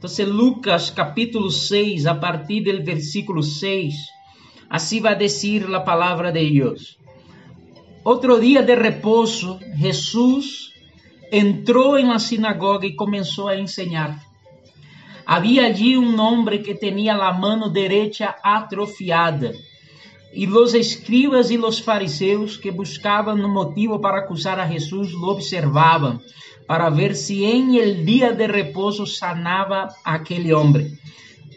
Então, Lucas capítulo 6, a partir do versículo 6, assim vai dizer a palavra de Deus. Outro dia de repouso, Jesus entrou em la sinagoga e começou a ensinar. Havia allí um homem que tinha a mão direita atrofiada. E os escribas e os fariseus que buscavam um motivo para acusar a Jesus lo observavam para ver se em el dia de repouso sanava aquele homem.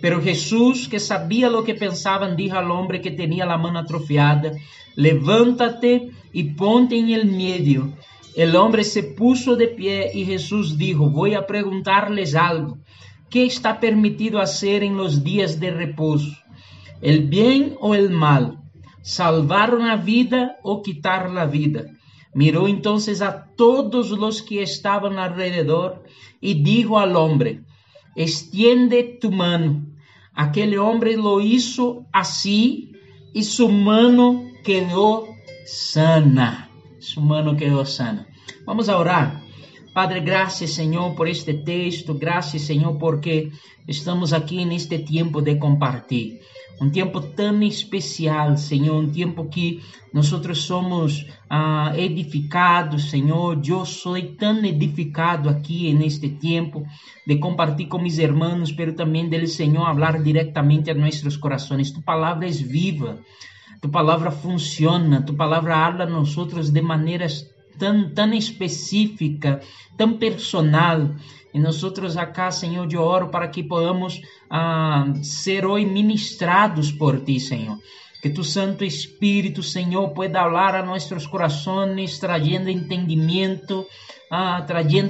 Pero Jesús, que sabia lo que pensavam, dijo al hombre que tinha a mão atrofiada, levántate e ponte en el medio. El hombre se puso de pie y Jesús dijo, voy a preguntarles algo. ¿Qué está permitido hacer en los días de reposo? ¿El bien o el mal? ¿Salvar una vida o quitar la vida? Miró entonces a todos los que estaban alrededor y dijo al hombre, extiende tu mano. Aquel hombre lo hizo así y su mano quedó sana. Su mano quedó sana. Vamos a orar. Padre, gracias Senhor por este texto, gracias Senhor porque estamos aqui neste tempo de compartilhar. Um tempo tão especial, Senhor, um tempo que nós somos ah, edificados, Senhor. Eu sou tão edificado aqui neste tempo de compartilhar com meus irmãos, pero também dele, Senhor, falar diretamente a nossos corações. Tu palavra é viva, tu palavra funciona, tu palavra habla a nós de maneiras tão, específica, tão personal. E nós outros acá, Senhor, eu oro para que podamos ah, ser hoje ministrados por Ti, Senhor. Que tu Santo Espírito, Senhor, pueda falar a nossos corações, trazendo entendimento, ah,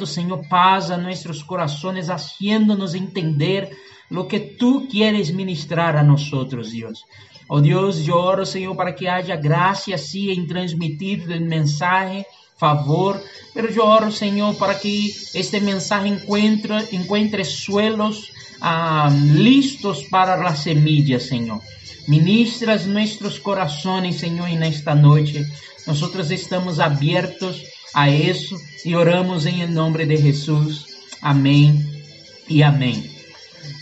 Senhor, paz a nossos corações, haciendo-nos entender lo que tu quieres ministrar a nós, Deus. Oh Deus, eu oro, Senhor, para que haja graça assim em transmitir o mensagem favor, pero yo oro, Señor, para que este mensaje encuentre, encuentre suelos ah, listos para las semillas, Señor. Ministras nuestros corazones, Señor, en esta noche. Nosotros estamos abiertos a eso y oramos en el nombre de Jesús. Amén y amén.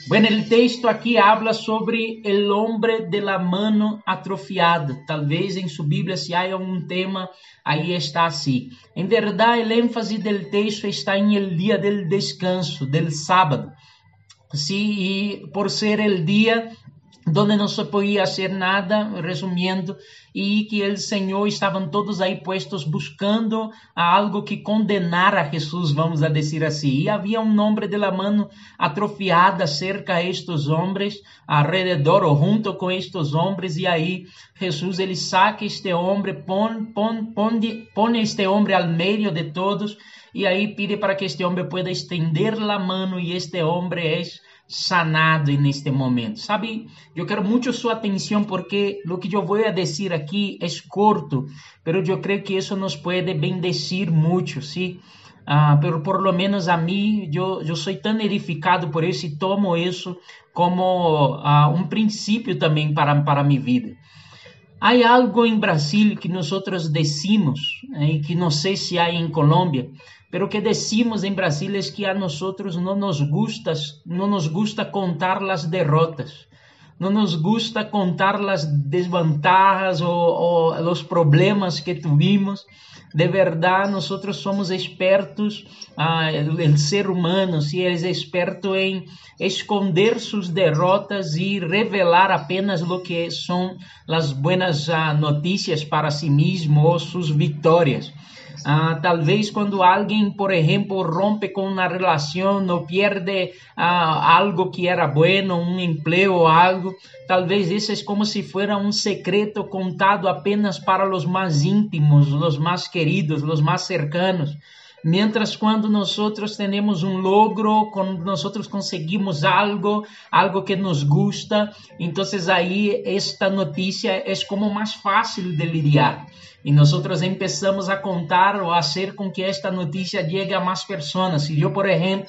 Bueno, el texto aqui habla sobre el hombre de la mano atrofiada. Talvez em sua Bíblia, se há um tema, aí está assim. Em verdade, o ênfase do texto está em el dia del descanso, del sábado. Sí, e por ser el dia donde não se podia fazer nada, resumindo, e que o Senhor estavam todos aí puestos buscando algo que condenara a Jesus, vamos a assim. E havia um nome de la mano atrofiada cerca a estes homens, alrededor ou junto com estes homens, e aí Jesus ele saca este homem, põe, põe, põe este homem ao meio de todos, e aí pede para que este homem pueda estender a mano, e este homem é sanado neste momento. Sabe, eu quero muito sua atenção porque o que eu vou dizer aqui é curto, mas eu creio que isso nos pode bendecir muito, sim? Ah, pero por lo menos a mim, eu, eu sou tão edificado por isso e tomo isso como ah, um princípio também para, para minha vida. Há algo em Brasil que nós decimos, eh, e que não sei se há em Colômbia, Pero que decimos en Brasil es que a nosotros no nos gusta, no nos gusta contar las derrotas, no nos gusta contar las desventajas o, o los problemas que tuvimos. De verdad, nosotros somos expertos, ah, ser humano, si es experto en esconder sus derrotas y revelar apenas lo que son las buenas ah, noticias para sí mismo o sus victorias. Ah, talvez quando alguém, por exemplo, rompe com uma relação ou perde ah, algo que era bueno, um emprego ou algo, talvez isso é como se fosse um secreto contado apenas para os mais íntimos, os mais queridos, os mais cercanos. Mientras quando nós temos um logro, quando nós conseguimos algo, algo que nos gusta, então aí esta notícia é como mais fácil de lidiar. E nós começamos a contar ou a fazer com que esta notícia chegue a mais pessoas. Se eu, por exemplo,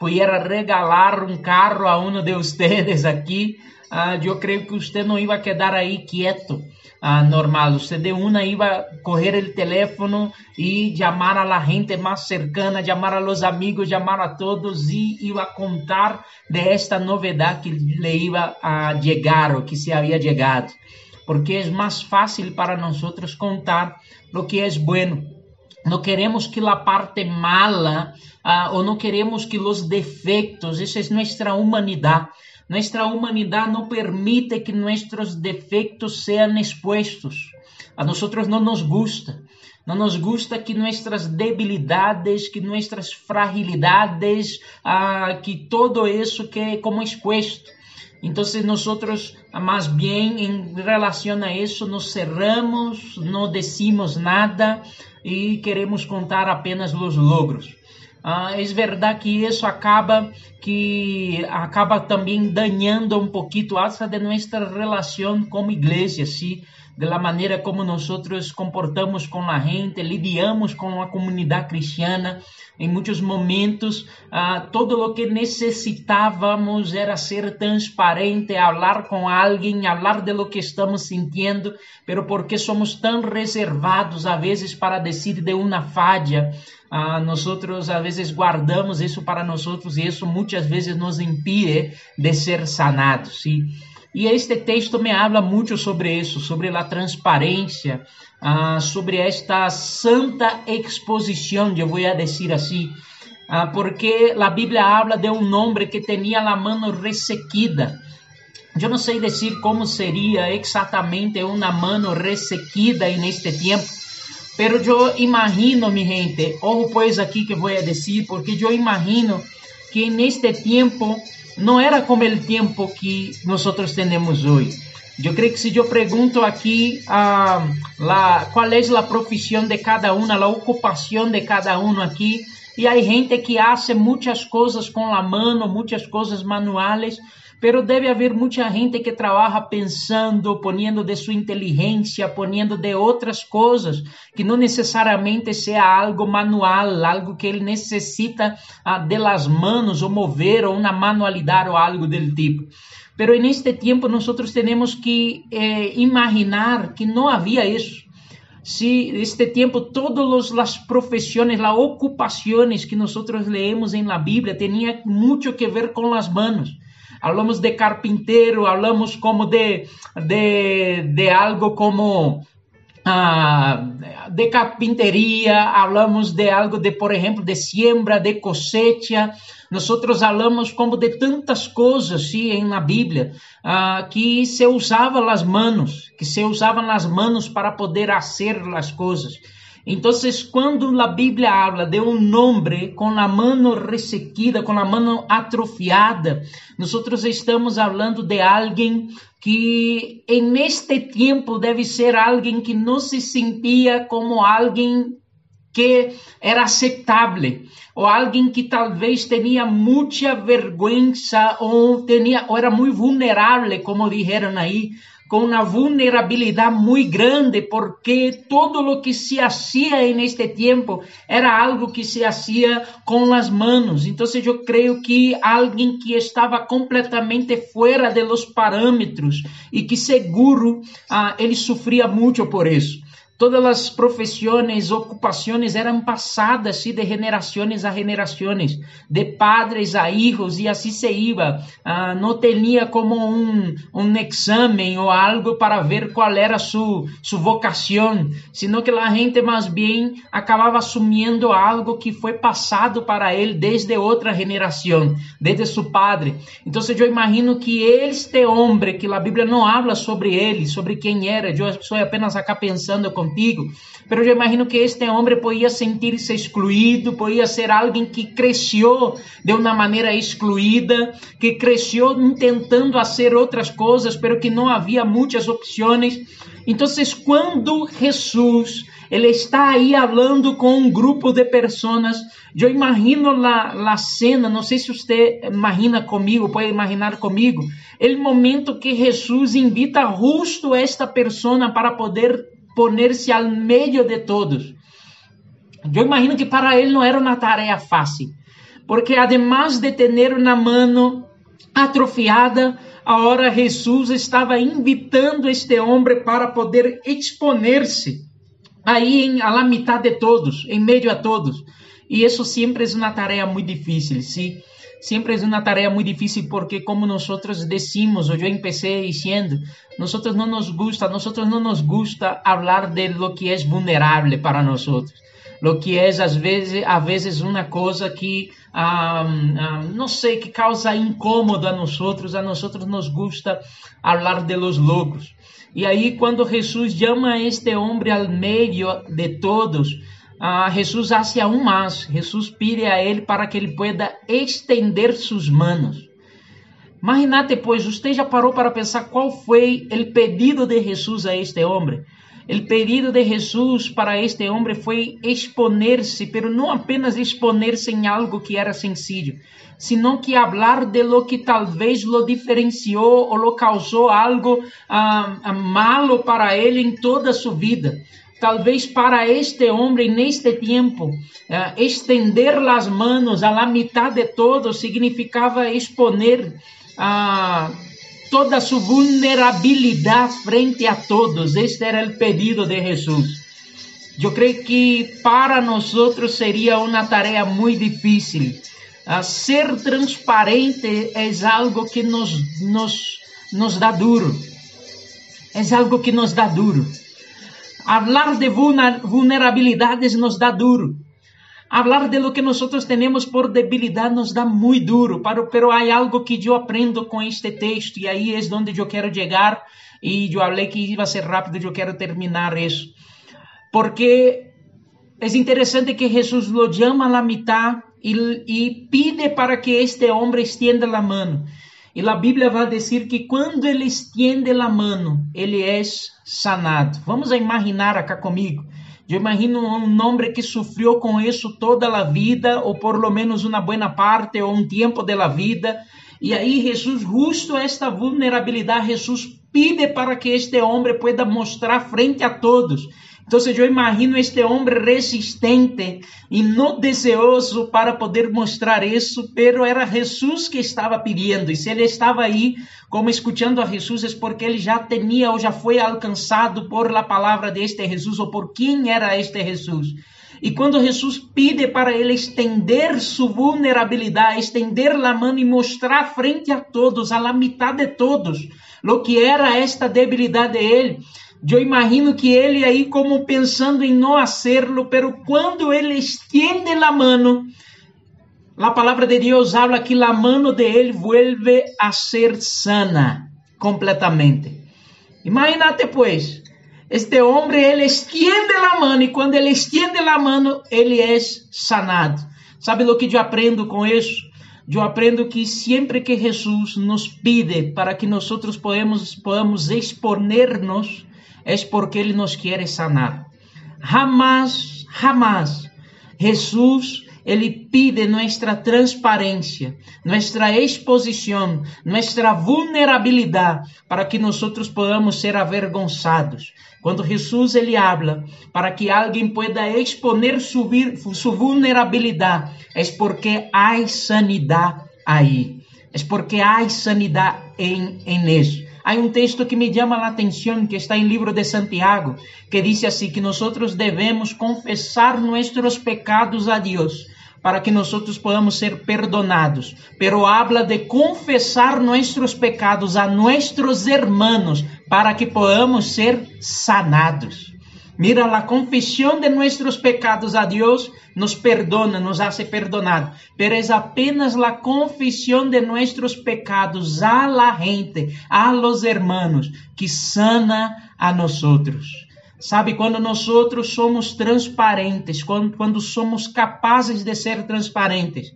pudiera regalar um carro a um de vocês aqui, ah, eu creio que você não ia quedar aí quieto ah, normal. Você de una iba a coger el teléfono y a la gente más cercana, llamar a los amigos, llamar a todos y iba a contar de esta novedad que le iba a llegar o que se había llegado. Porque es más fácil para nosotros contar lo que es bueno. No queremos que la parte mala ah, o no queremos que los defectos, esa es nuestra humanidad. Nuestra humanidad no permite que nuestros defectos sean expuestos. A nosotros no nos gusta. No nos gusta que nuestras debilidades, que nuestras fragilidades, ah, que todo eso quede como expuesto. Entonces nosotros más bien en relación a eso nos cerramos, no decimos nada y queremos contar apenas los logros. Ah, é verdade que isso acaba que acaba também danhando um pouquinho essa de nossa relação como igreja, sim, de la maneira como nós comportamos com a gente, lidiamos com a comunidade cristiana. Em muitos momentos, ah, todo o que necessitávamos era ser transparente, falar com alguém, falar de lo que estamos sentindo, pero porque somos tão reservados a vezes para dizer de uma falha, ah, nós às vezes guardamos isso para nós e isso muitas vezes nos impede de ser sanados. ¿sí? E este texto me habla muito sobre isso, sobre a transparência, ah, sobre esta santa exposição, eu vou dizer assim, ah, porque a Bíblia habla de um homem que tinha a mão ressequida. Eu não sei dizer como seria exatamente uma mão ressequida neste tempo, Pero yo imagino, mi gente, ojo pues aquí que a decir, porque yo imagino que en este tiempo no era como el tiempo que nosotros tenemos hoy. Yo creo que si yo pregunto aquí uh, la, cuál es la de cada una, la ocupación de cada uno aquí, y hay gente que hace muchas cosas con la mano, muchas cosas manuales, pero deve haver muita gente que trabalha pensando, poniendo de sua inteligência, poniendo de outras coisas, que não necessariamente seja algo manual, algo que ele necessita ah, de las manos ou mover ou uma manualidade ou algo del tipo. Pero en este tiempo nosotros tenemos que eh, imaginar que no había eso. Si este tiempo todas las profesiones, las ocupaciones que nosotros leemos en la Biblia tenían mucho que ver con las manos hablamos de carpinteiro, hablamos como de, de, de algo como ah, de carpintería, hablamos de algo de, por ejemplo, de siembra, de cosecha. Nosotros hablamos como de tantas coisas sim, en la Bíblia ah, que se usavam as manos, que se usavam as manos para poder hacer as coisas. Então, quando a Bíblia habla de um homem com a mão ressequida, com a mão atrofiada, nós estamos falando de alguém que em este tempo deve ser alguém que não se sentia como alguém que era aceitável, ou alguém que talvez tinha muita vergonha ou, tinha, ou era muito vulnerável, como disseram aí, com uma vulnerabilidade muito grande, porque todo o que se hacía en este tempo era algo que se hacía com as manos. Então, eu creio que alguém que estava completamente fora de los parâmetros e que seguro ah, sofria muito por isso. Todas as profissões, ocupações eram passadas assim, de generações a generações, de padres a hijos, e assim se iba. Ah, não tinha como um, um exame ou algo para ver qual era sua su vocação, sino que a gente mais bem acabava assumindo algo que foi passado para ele desde outra geração, desde seu padre. Então, eu imagino que este homem, que a Bíblia não habla sobre ele, sobre quem era, eu estou apenas acá pensando com contigo. Pero eu imagino que este homem podia sentir-se excluído, podia ser alguém que cresceu de uma maneira excluída, que cresceu tentando fazer outras coisas, pero que não havia muitas opções. Então, quando Jesus ele está aí falando com um grupo de pessoas. Eu imagino a, a cena, não sei se você imagina comigo, pode imaginar comigo, o momento que Jesus invita justo esta pessoa para poder poner-se ao meio de todos. Eu imagino que para ele não era uma tarefa fácil, porque además de ter na mão atrofiada, agora Jesus estava invitando este homem para poder exponer-se aí em, la mitad de todos, em meio a todos. E isso sempre é uma tarefa muito difícil, sim. Sempre é uma tarefa muito difícil porque como nós decimos, ou eu empecé dizendo, nós não nos gusta, nós não nos gusta falar de lo que é vulnerável para nós lo que é às vezes, às vezes uma coisa que ah, ah, não sei que causa incômodo a nós outros, a nós outros nos gusta falar de los loucos. E aí quando Jesus chama este homem ao meio de todos, ah, Jesus hace aún mais. Jesus pide a ele para que ele pueda estender suas manos. Imagínate, pois, você já parou para pensar qual foi o pedido de Jesus a este homem? O pedido de Jesus para este homem foi exponer-se, pero não apenas exponer-se em algo que era sencillo, sino que hablar de lo que talvez lo diferenciou ou lo causou algo ah, ah malo para ele em toda a sua vida. Talvez para este homem neste tempo, ah, estender as a la mitad de todo significava exponer ah, toda su vulnerabilidad frente a todos. Este era el pedido de Jesús. Yo creo que para nosotros sería una tarea muy difícil. Uh, ser transparente es algo que nos, nos, nos da duro. Es algo que nos da duro. Hablar de vulnerabilidades nos da duro. Hablar de lo que nosotros tenemos por debilidad nos dá muito duro, pero, pero hay algo que eu aprendo com este texto e aí é onde eu quero chegar e eu falei que ia ser rápido, eu quero terminar isso. Porque é interessante que Jesus lo chama a la mitad e, pide para que este homem estenda a mão. E a Bíblia vai dizer que quando ele estende a mão, ele é sanado. Vamos imaginar acá comigo. Eu imagino um homem que sofreu com isso toda a vida, ou por lo menos uma boa parte, ou um tempo da vida. E aí Jesus, justo esta vulnerabilidade, Jesus pide para que este homem pueda mostrar frente a todos então, eu imagino este homem resistente e não deseoso para poder mostrar isso, pero era Jesus que estava pedindo. E se ele estava aí, como escutando a Jesus, é porque ele já tinha ou já foi alcançado por la palavra de este Jesus ou por quem era este Jesus. E quando Jesus pede para ele estender sua vulnerabilidade, estender a mão e mostrar frente a todos, a la mitad de todos, lo que era esta debilidade de ele, eu imagino que ele aí como pensando em não hacerlo, pero quando ele extiende a mão, a palavra de Deus habla que a mão de ele vuelve a ser sana completamente. Imagínate pues, este homem ele extiende a mão e quando ele extiende a mão, ele é sanado. Sabe o que eu aprendo com isso? Eu aprendo que sempre que Jesus nos pide para que nós podemos, podamos exponer-nos es porque Él nos quiere sanar. Jamás, jamás Jesús Ele pide nuestra transparência, nuestra exposição, nuestra vulnerabilidade para que nós podamos ser avergonzados. Quando Jesus ele habla para que alguém pueda exponer su, su vulnerabilidade, é porque há sanidade aí. É porque há sanidade em, em isso. Há um texto que me chama a atenção, que está em livro de Santiago, que diz assim que nós devemos confessar nossos pecados a Deus para que nós podamos ser perdonados. Pero habla de confessar nossos pecados a nossos hermanos para que podamos ser sanados. Mira, a confissão de nossos pecados a Deus nos perdona, nos hace perdonar, pero es apenas la confesión de nuestros pecados a la gente, a los hermanos, que sana a nosotros. Sabe, quando nós somos transparentes, quando, quando somos capazes de ser transparentes,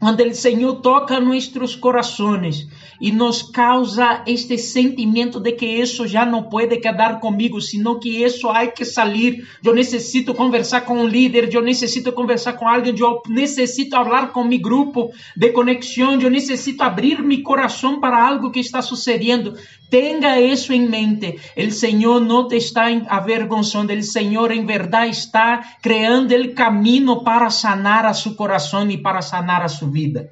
quando o Senhor toca nossos corações e nos causa este sentimento de que isso já não pode quedar comigo, sino que isso há que sair. Eu necessito conversar com um líder, eu necessito conversar com alguém, eu necessito falar com meu grupo de conexão, eu necessito abrir meu coração para algo que está sucedendo. Tenha isso em mente. O Senhor não te está avergonzando, o Senhor em verdade está criando o caminho para sanar a seu coração e para sanar a sua vida.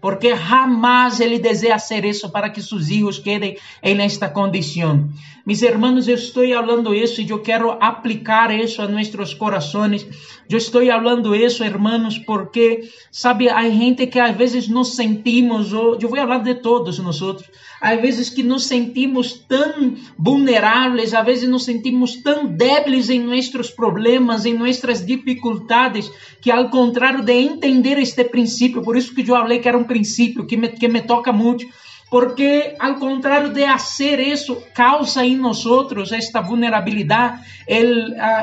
Porque jamás ele deseja hacer isso para que seus filhos quedem em esta condição. Mis hermanos, eu estou falando isso e eu quero aplicar isso a nossos corações. Eu estou falando isso, hermanos, porque, sabe, há gente que às vezes nos sentimos, eu vou falar de todos nós, às vezes que nos sentimos tão vulneráveis, às vezes nos sentimos tão débiles em nossos problemas, em nossas dificuldades, que ao contrário de entender este princípio, por isso que eu falei que era um princípio que me, que me toca muito, porque ao contrário de fazer isso, causa em nós esta vulnerabilidade,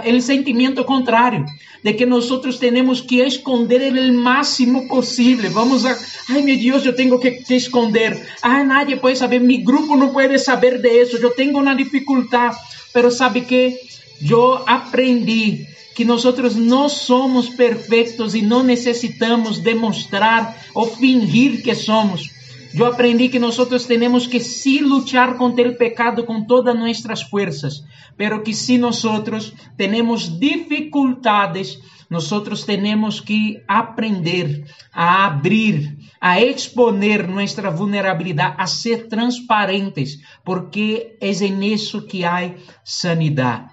o sentimento contrário, de que nós temos que esconder o máximo possível. Vamos a, ai meu Deus, eu tenho que, que esconder. Ai, nadie pode saber, mi grupo não pode saber de isso, eu tenho uma dificuldade. Pero sabe que eu aprendi que nós não somos perfeitos e não necessitamos demonstrar ou fingir que somos Eu aprendí que nosotros tenemos que sí luchar contra el pecado con todas nuestras fuerzas, pero que si nosotros tenemos dificultades, nosotros tenemos que aprender a abrir, a exponer nuestra vulnerabilidad, a ser transparentes, porque en eso que hay sanidad.